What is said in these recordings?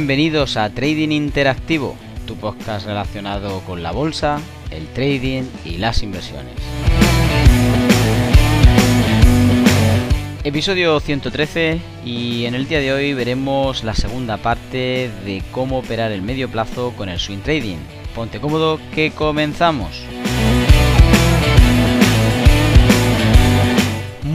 Bienvenidos a Trading Interactivo, tu podcast relacionado con la bolsa, el trading y las inversiones. Episodio 113 y en el día de hoy veremos la segunda parte de cómo operar el medio plazo con el swing trading. Ponte cómodo que comenzamos.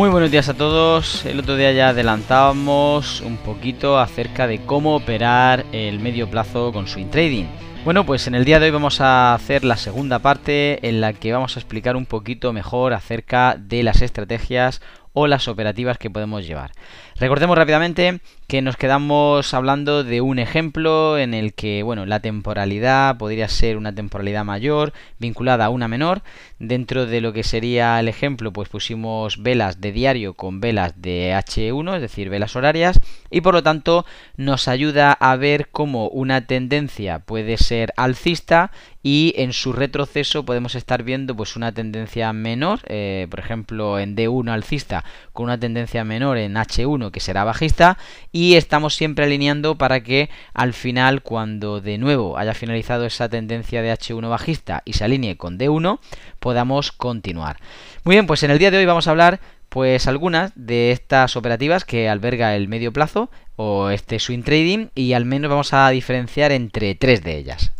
Muy buenos días a todos. El otro día ya adelantábamos un poquito acerca de cómo operar el medio plazo con swing trading. Bueno, pues en el día de hoy vamos a hacer la segunda parte en la que vamos a explicar un poquito mejor acerca de las estrategias o las operativas que podemos llevar. Recordemos rápidamente que nos quedamos hablando de un ejemplo en el que, bueno, la temporalidad podría ser una temporalidad mayor vinculada a una menor. Dentro de lo que sería el ejemplo, pues pusimos velas de diario con velas de H1, es decir, velas horarias, y por lo tanto nos ayuda a ver cómo una tendencia puede ser alcista y en su retroceso podemos estar viendo pues una tendencia menor, eh, por ejemplo en D1 alcista con una tendencia menor en H1 que será bajista y estamos siempre alineando para que al final cuando de nuevo haya finalizado esa tendencia de H1 bajista y se alinee con D1 podamos continuar. Muy bien, pues en el día de hoy vamos a hablar pues algunas de estas operativas que alberga el medio plazo o este swing trading y al menos vamos a diferenciar entre tres de ellas.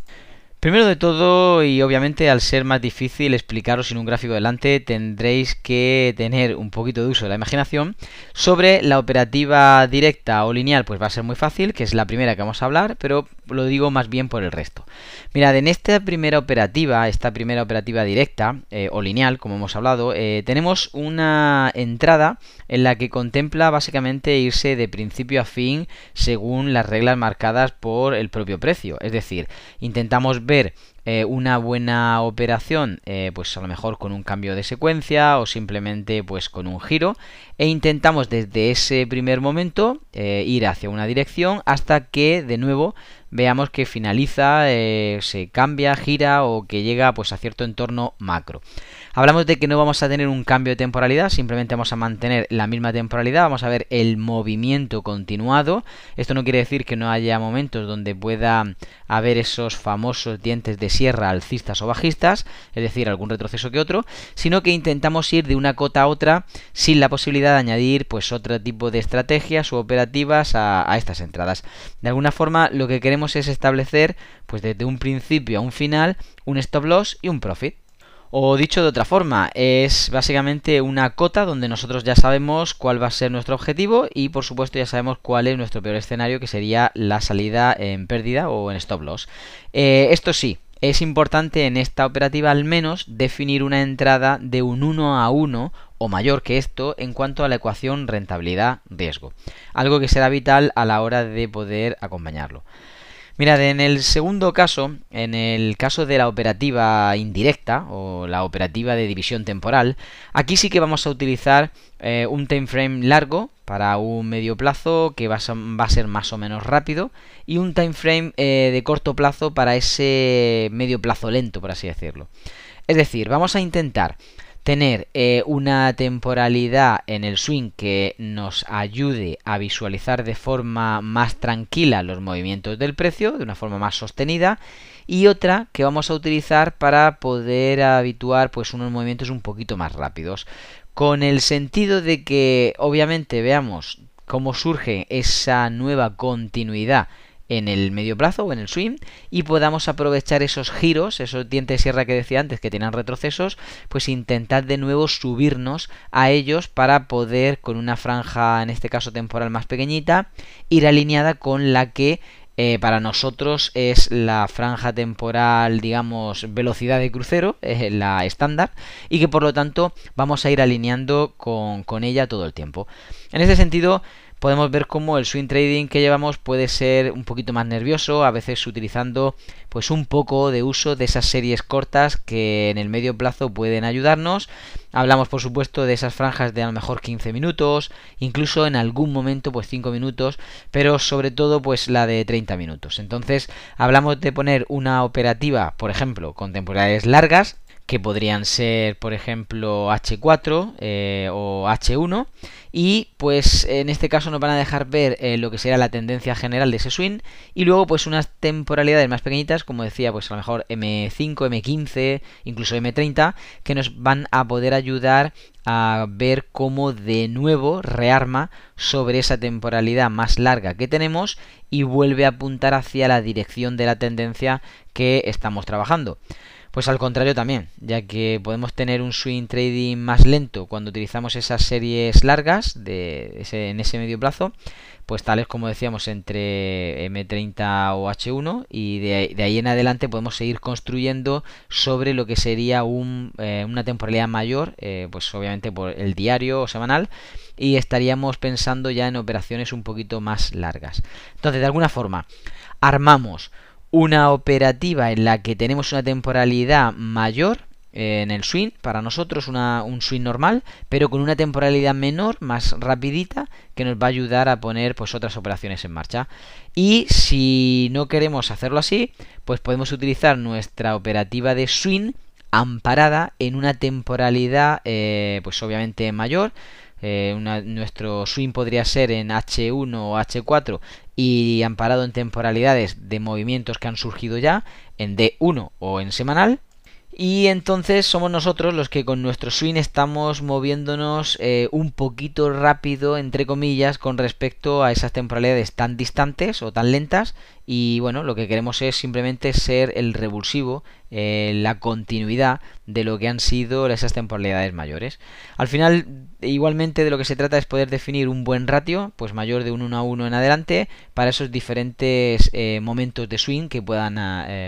Primero de todo, y obviamente al ser más difícil explicaros sin un gráfico delante, tendréis que tener un poquito de uso de la imaginación. Sobre la operativa directa o lineal, pues va a ser muy fácil, que es la primera que vamos a hablar, pero lo digo más bien por el resto. Mirad, en esta primera operativa, esta primera operativa directa eh, o lineal, como hemos hablado, eh, tenemos una entrada en la que contempla básicamente irse de principio a fin según las reglas marcadas por el propio precio. Es decir, intentamos ver eh, una buena operación, eh, pues a lo mejor con un cambio de secuencia o simplemente pues con un giro e intentamos desde ese primer momento eh, ir hacia una dirección hasta que de nuevo veamos que finaliza, se cambia, gira o que llega pues a cierto entorno macro. Hablamos de que no vamos a tener un cambio de temporalidad, simplemente vamos a mantener la misma temporalidad, vamos a ver el movimiento continuado. Esto no quiere decir que no haya momentos donde pueda haber esos famosos dientes de sierra alcistas o bajistas, es decir, algún retroceso que otro, sino que intentamos ir de una cota a otra sin la posibilidad de añadir pues otro tipo de estrategias u operativas a, estas entradas. De alguna forma lo que queremos es establecer pues desde un principio a un final un stop loss y un profit. O dicho de otra forma, es básicamente una cota donde nosotros ya sabemos cuál va a ser nuestro objetivo y por supuesto ya sabemos cuál es nuestro peor escenario que sería la salida en pérdida o en stop loss. Eh, esto sí, es importante en esta operativa al menos definir una entrada de un 1 a 1 o mayor que esto en cuanto a la ecuación rentabilidad-riesgo. Algo que será vital a la hora de poder acompañarlo. Mirad, en el segundo caso, en el caso de la operativa indirecta o la operativa de división temporal, aquí sí que vamos a utilizar eh, un time frame largo para un medio plazo que va a, ser más o menos rápido y un time frame eh, de corto plazo para ese medio plazo lento, por así decirlo. Es decir, vamos a intentar tener eh, una temporalidad en el swing que nos ayude a visualizar de forma más tranquila los movimientos del precio, de una forma más sostenida, y otra que vamos a utilizar para poder habituar pues unos movimientos un poquito más rápidos, con el sentido de que obviamente veamos cómo surge esa nueva continuidad en el medio plazo o en el swing y podamos aprovechar esos giros, esos dientes de sierra que decía antes que tienen retrocesos, pues intentar de nuevo subirnos a ellos para poder con una franja, en este caso temporal más pequeñita, ir alineada con la que eh, para nosotros es la franja temporal, digamos, velocidad de crucero, es la estándar, y que por lo tanto vamos a ir alineando con, con ella todo el tiempo. En ese sentido, podemos ver cómo el swing trading que llevamos puede ser un poquito más nervioso, a veces utilizando pues un poco de uso de esas series cortas que en el medio plazo pueden ayudarnos. Hablamos por supuesto de esas franjas de a lo mejor 15 minutos, incluso en algún momento pues 5 minutos, pero sobre todo pues la de 30 minutos. Entonces hablamos de poner una operativa, por ejemplo, con temporalidades largas que podrían ser, por ejemplo, H4 eh, o H1. Y pues en este caso nos van a dejar ver eh, lo que será la tendencia general de ese swing. Y luego pues unas temporalidades más pequeñitas, como decía, pues a lo mejor M5, M15, incluso M30, que nos van a poder ayudar a ver cómo de nuevo rearma sobre esa temporalidad más larga que tenemos y vuelve a apuntar hacia la dirección de la tendencia que estamos trabajando. Pues al contrario también, ya que podemos tener un swing trading más lento cuando utilizamos esas series largas de ese, en ese medio plazo, pues tales como decíamos entre M30 o H1 y de, ahí en adelante podemos seguir construyendo sobre lo que sería un, eh, una temporalidad mayor, eh, pues obviamente por el diario o semanal y estaríamos pensando ya en operaciones un poquito más largas. Entonces, de alguna forma, armamos una operativa en la que tenemos una temporalidad mayor eh, en el swing, para nosotros un swing normal, pero con una temporalidad menor, más rapidita, que nos va a ayudar a poner pues otras operaciones en marcha. Y si no queremos hacerlo así, pues podemos utilizar nuestra operativa de swing amparada en una temporalidad eh, pues obviamente mayor eh, nuestro swing podría ser en H1 o H4 y amparado en temporalidades de movimientos que han surgido ya en D1 o en semanal y entonces somos nosotros los que con nuestro swing estamos moviéndonos eh, un poquito rápido, entre comillas, con respecto a esas temporalidades tan distantes o tan lentas. Y bueno, lo que queremos es simplemente ser el revulsivo, eh, la continuidad de lo que han sido esas temporalidades mayores. Al final, igualmente de lo que se trata es poder definir un buen ratio, pues mayor de un 1 a 1 en adelante, para esos diferentes eh, momentos de swing que puedan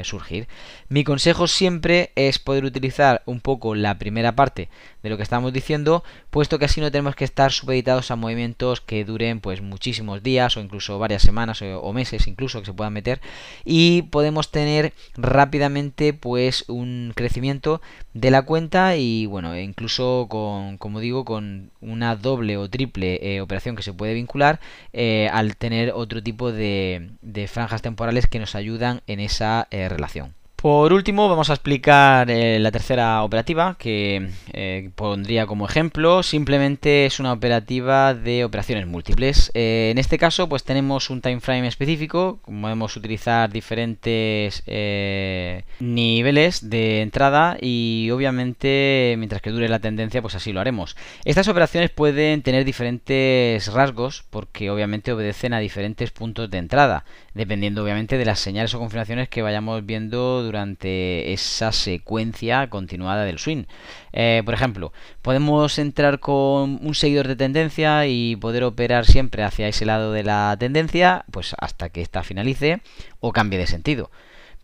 surgir. Mi consejo siempre es poder utilizar un poco la primera parte de lo que estamos diciendo, puesto que así no tenemos que estar supeditados a movimientos que duren pues muchísimos días o incluso varias semanas o, meses incluso que se puedan meter y podemos tener rápidamente pues un crecimiento de la cuenta y bueno incluso con como digo con una doble o triple eh, operación que se puede vincular eh, al tener otro tipo de, franjas temporales que nos ayudan en esa eh, relación. Por último, vamos a explicar eh, la tercera operativa que eh, pondría como ejemplo. Simplemente es una operativa de operaciones múltiples. Eh, en este caso, pues tenemos un time frame específico. Podemos utilizar diferentes niveles de entrada y obviamente mientras que dure la tendencia, pues así lo haremos. Estas operaciones pueden tener diferentes rasgos porque obviamente obedecen a diferentes puntos de entrada, dependiendo obviamente de las señales o confirmaciones que vayamos viendo durante esa secuencia continuada del swing. Eh, por ejemplo, podemos entrar con un seguidor de tendencia y poder operar siempre hacia ese lado de la tendencia, pues hasta que ésta finalice o cambie de sentido.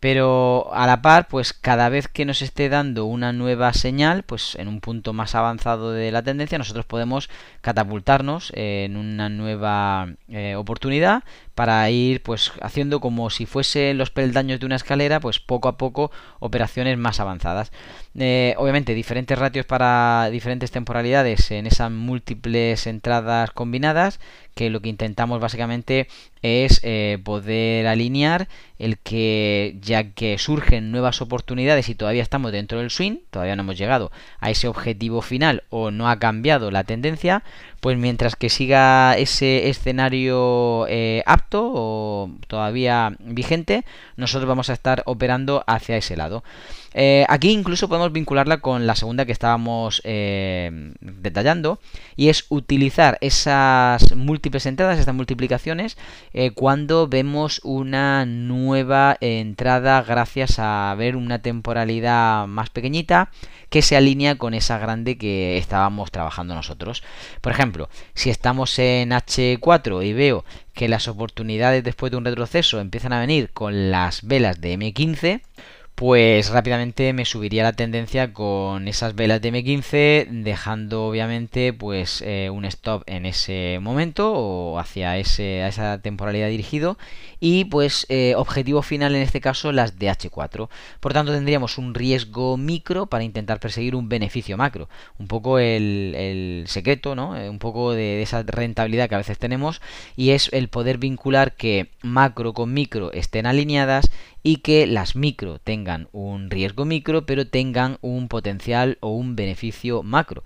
Pero a la par, pues cada vez que nos esté dando una nueva señal, pues en un punto más avanzado de la tendencia, nosotros podemos catapultarnos en una nueva eh, oportunidad para ir pues haciendo como si fuesen los peldaños de una escalera, pues poco a poco operaciones más avanzadas. Eh, obviamente diferentes ratios para diferentes temporalidades en esas múltiples entradas combinadas, que lo que intentamos básicamente es eh, poder alinear el que ya que surgen nuevas oportunidades y todavía estamos dentro del swing, todavía no hemos llegado a ese objetivo final o no ha cambiado la tendencia, pues mientras que siga ese escenario eh, apto o todavía vigente, nosotros vamos a estar operando hacia ese lado. Eh, aquí incluso podemos vincularla con la segunda que estábamos eh, detallando y es utilizar esas múltiples entradas, estas multiplicaciones, cuando vemos una nueva entrada gracias a ver una temporalidad más pequeñita que se alinea con esa grande que estábamos trabajando nosotros. Por ejemplo, si estamos en H4 y veo que las oportunidades después de un retroceso empiezan a venir con las velas de M15, pues rápidamente me subiría la tendencia con esas velas de M15 dejando obviamente pues eh, un stop en ese momento o hacia ese, a esa temporalidad dirigido y pues eh, objetivo final en este caso las de H4 por tanto tendríamos un riesgo micro para intentar perseguir un beneficio macro. Un poco el, secreto no eh, un poco de esa rentabilidad que a veces tenemos y es el poder vincular que macro con micro estén alineadas y que las micro tengan un riesgo micro, pero tengan un potencial o un beneficio macro.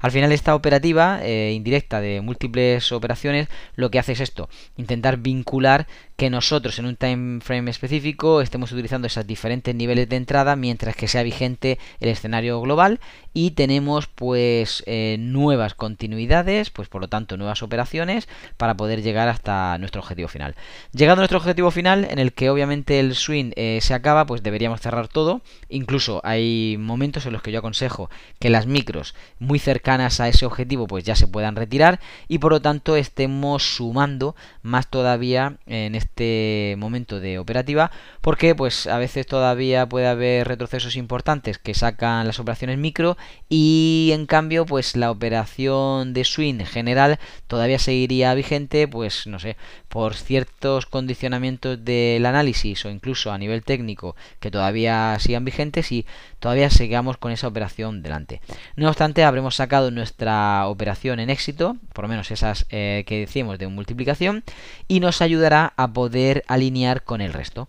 Al final esta operativa eh, indirecta de múltiples operaciones lo que hace es esto, intentar vincular que nosotros en un time frame específico estemos utilizando esos diferentes niveles de entrada mientras que sea vigente el escenario global y tenemos pues eh, nuevas continuidades, pues por lo tanto nuevas operaciones para poder llegar hasta nuestro objetivo final. Llegando a nuestro objetivo final en el que obviamente el swing eh, se acaba, pues deberíamos cerrar todo. Incluso hay momentos en los que yo aconsejo que las micros muy cercanas a ese objetivo pues ya se puedan retirar y por lo tanto estemos sumando más todavía en este este momento de operativa porque pues a veces todavía puede haber retrocesos importantes que sacan las operaciones micro y en cambio pues la operación de swing general todavía seguiría vigente pues no sé por ciertos condicionamientos del análisis o incluso a nivel técnico que todavía sigan vigentes y todavía sigamos con esa operación delante. No obstante, habremos sacado nuestra operación en éxito, por lo menos esas eh, que decimos de multiplicación, y nos ayudará a poder alinear con el resto.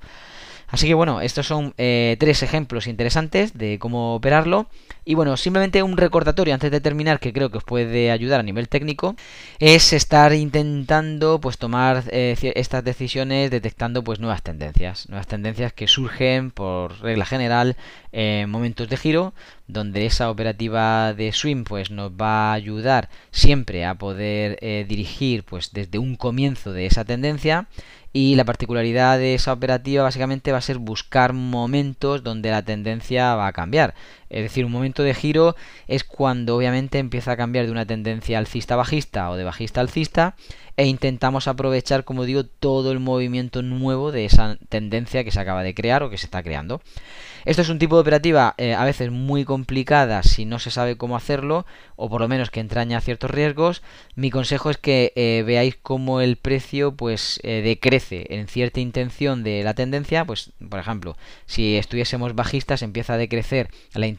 Así que bueno, estos son eh, tres ejemplos interesantes de cómo operarlo. Y bueno, simplemente un recordatorio antes de terminar que creo que os puede ayudar a nivel técnico es estar intentando pues tomar eh, estas decisiones detectando pues nuevas tendencias, nuevas tendencias que surgen por regla general en momentos de giro donde esa operativa de swing pues nos va a ayudar siempre a poder eh, dirigir pues desde un comienzo de esa tendencia y la particularidad de esa operativa básicamente va a ser buscar momentos donde la tendencia va a cambiar. Es decir, un momento de giro es cuando obviamente empieza a cambiar de una tendencia alcista-bajista o de bajista-alcista e intentamos aprovechar, como digo, todo el movimiento nuevo de esa tendencia que se acaba de crear o que se está creando. Esto es un tipo de operativa eh, a veces muy complicada si no se sabe cómo hacerlo o por lo menos que entraña ciertos riesgos. Mi consejo es que eh, veáis cómo el precio pues eh, decrece en cierta intención de la tendencia. Pues por ejemplo, si estuviésemos bajistas empieza a decrecer la intención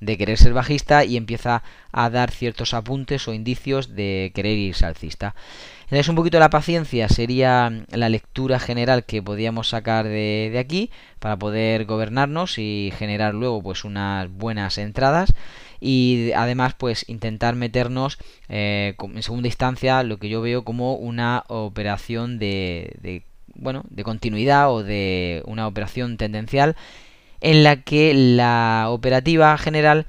de querer ser bajista y empieza a dar ciertos apuntes o indicios de querer irse alcista. Entonces un poquito la paciencia sería la lectura general que podíamos sacar de, de aquí para poder gobernarnos y generar luego pues unas buenas entradas y además pues intentar meternos eh, en segunda instancia lo que yo veo como una operación de, de bueno de continuidad o de una operación tendencial en la que la operativa general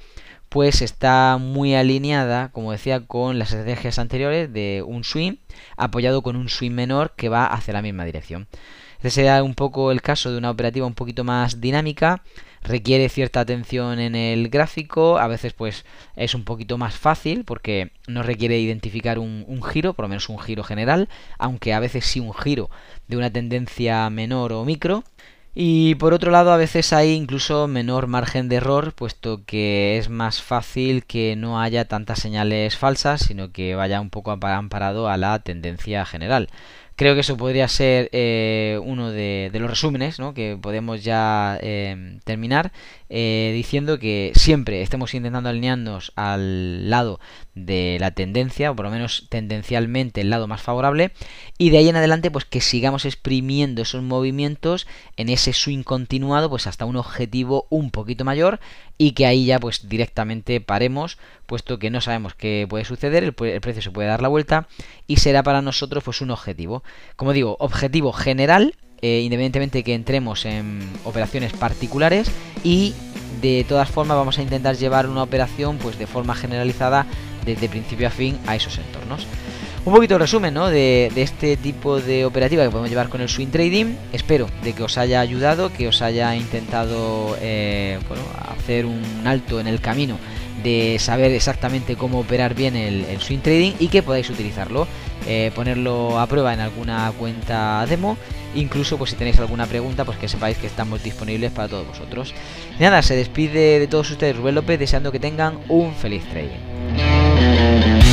pues está muy alineada, como decía, con las estrategias anteriores de un swing apoyado con un swing menor que va hacia la misma dirección. Este sería un poco el caso de una operativa un poquito más dinámica, requiere cierta atención en el gráfico, a veces pues es un poquito más fácil porque no requiere identificar un, un, giro, por lo menos un giro general, aunque a veces sí un giro de una tendencia menor o micro. Y por otro lado, a veces hay incluso menor margen de error, puesto que es más fácil que no haya tantas señales falsas, sino que vaya un poco amparado a la tendencia general. Creo que eso podría ser eh, uno de, los resúmenes ¿no? que podemos ya eh, terminar eh, diciendo que siempre estemos intentando alinearnos al lado de la tendencia, o por lo menos tendencialmente el lado más favorable, y de ahí en adelante pues que sigamos exprimiendo esos movimientos en ese swing continuado pues hasta un objetivo un poquito mayor y que ahí ya pues directamente paremos, puesto que no sabemos qué puede suceder, el, el precio se puede dar la vuelta y será para nosotros pues un objetivo. Como digo, objetivo general eh, independientemente que entremos en operaciones particulares y de todas formas vamos a intentar llevar una operación pues de forma generalizada desde principio a fin a esos entornos. Un poquito de resumen ¿no? de, este tipo de operativa que podemos llevar con el swing trading. Espero de que os haya ayudado, que os haya intentado eh, hacer un alto en el camino de saber exactamente cómo operar bien el, swing trading y que podáis utilizarlo, eh, ponerlo a prueba en alguna cuenta demo, incluso pues si tenéis alguna pregunta pues que sepáis que estamos disponibles para todos vosotros. Nada, se despide de todos ustedes Rubén López deseando que tengan un feliz trading.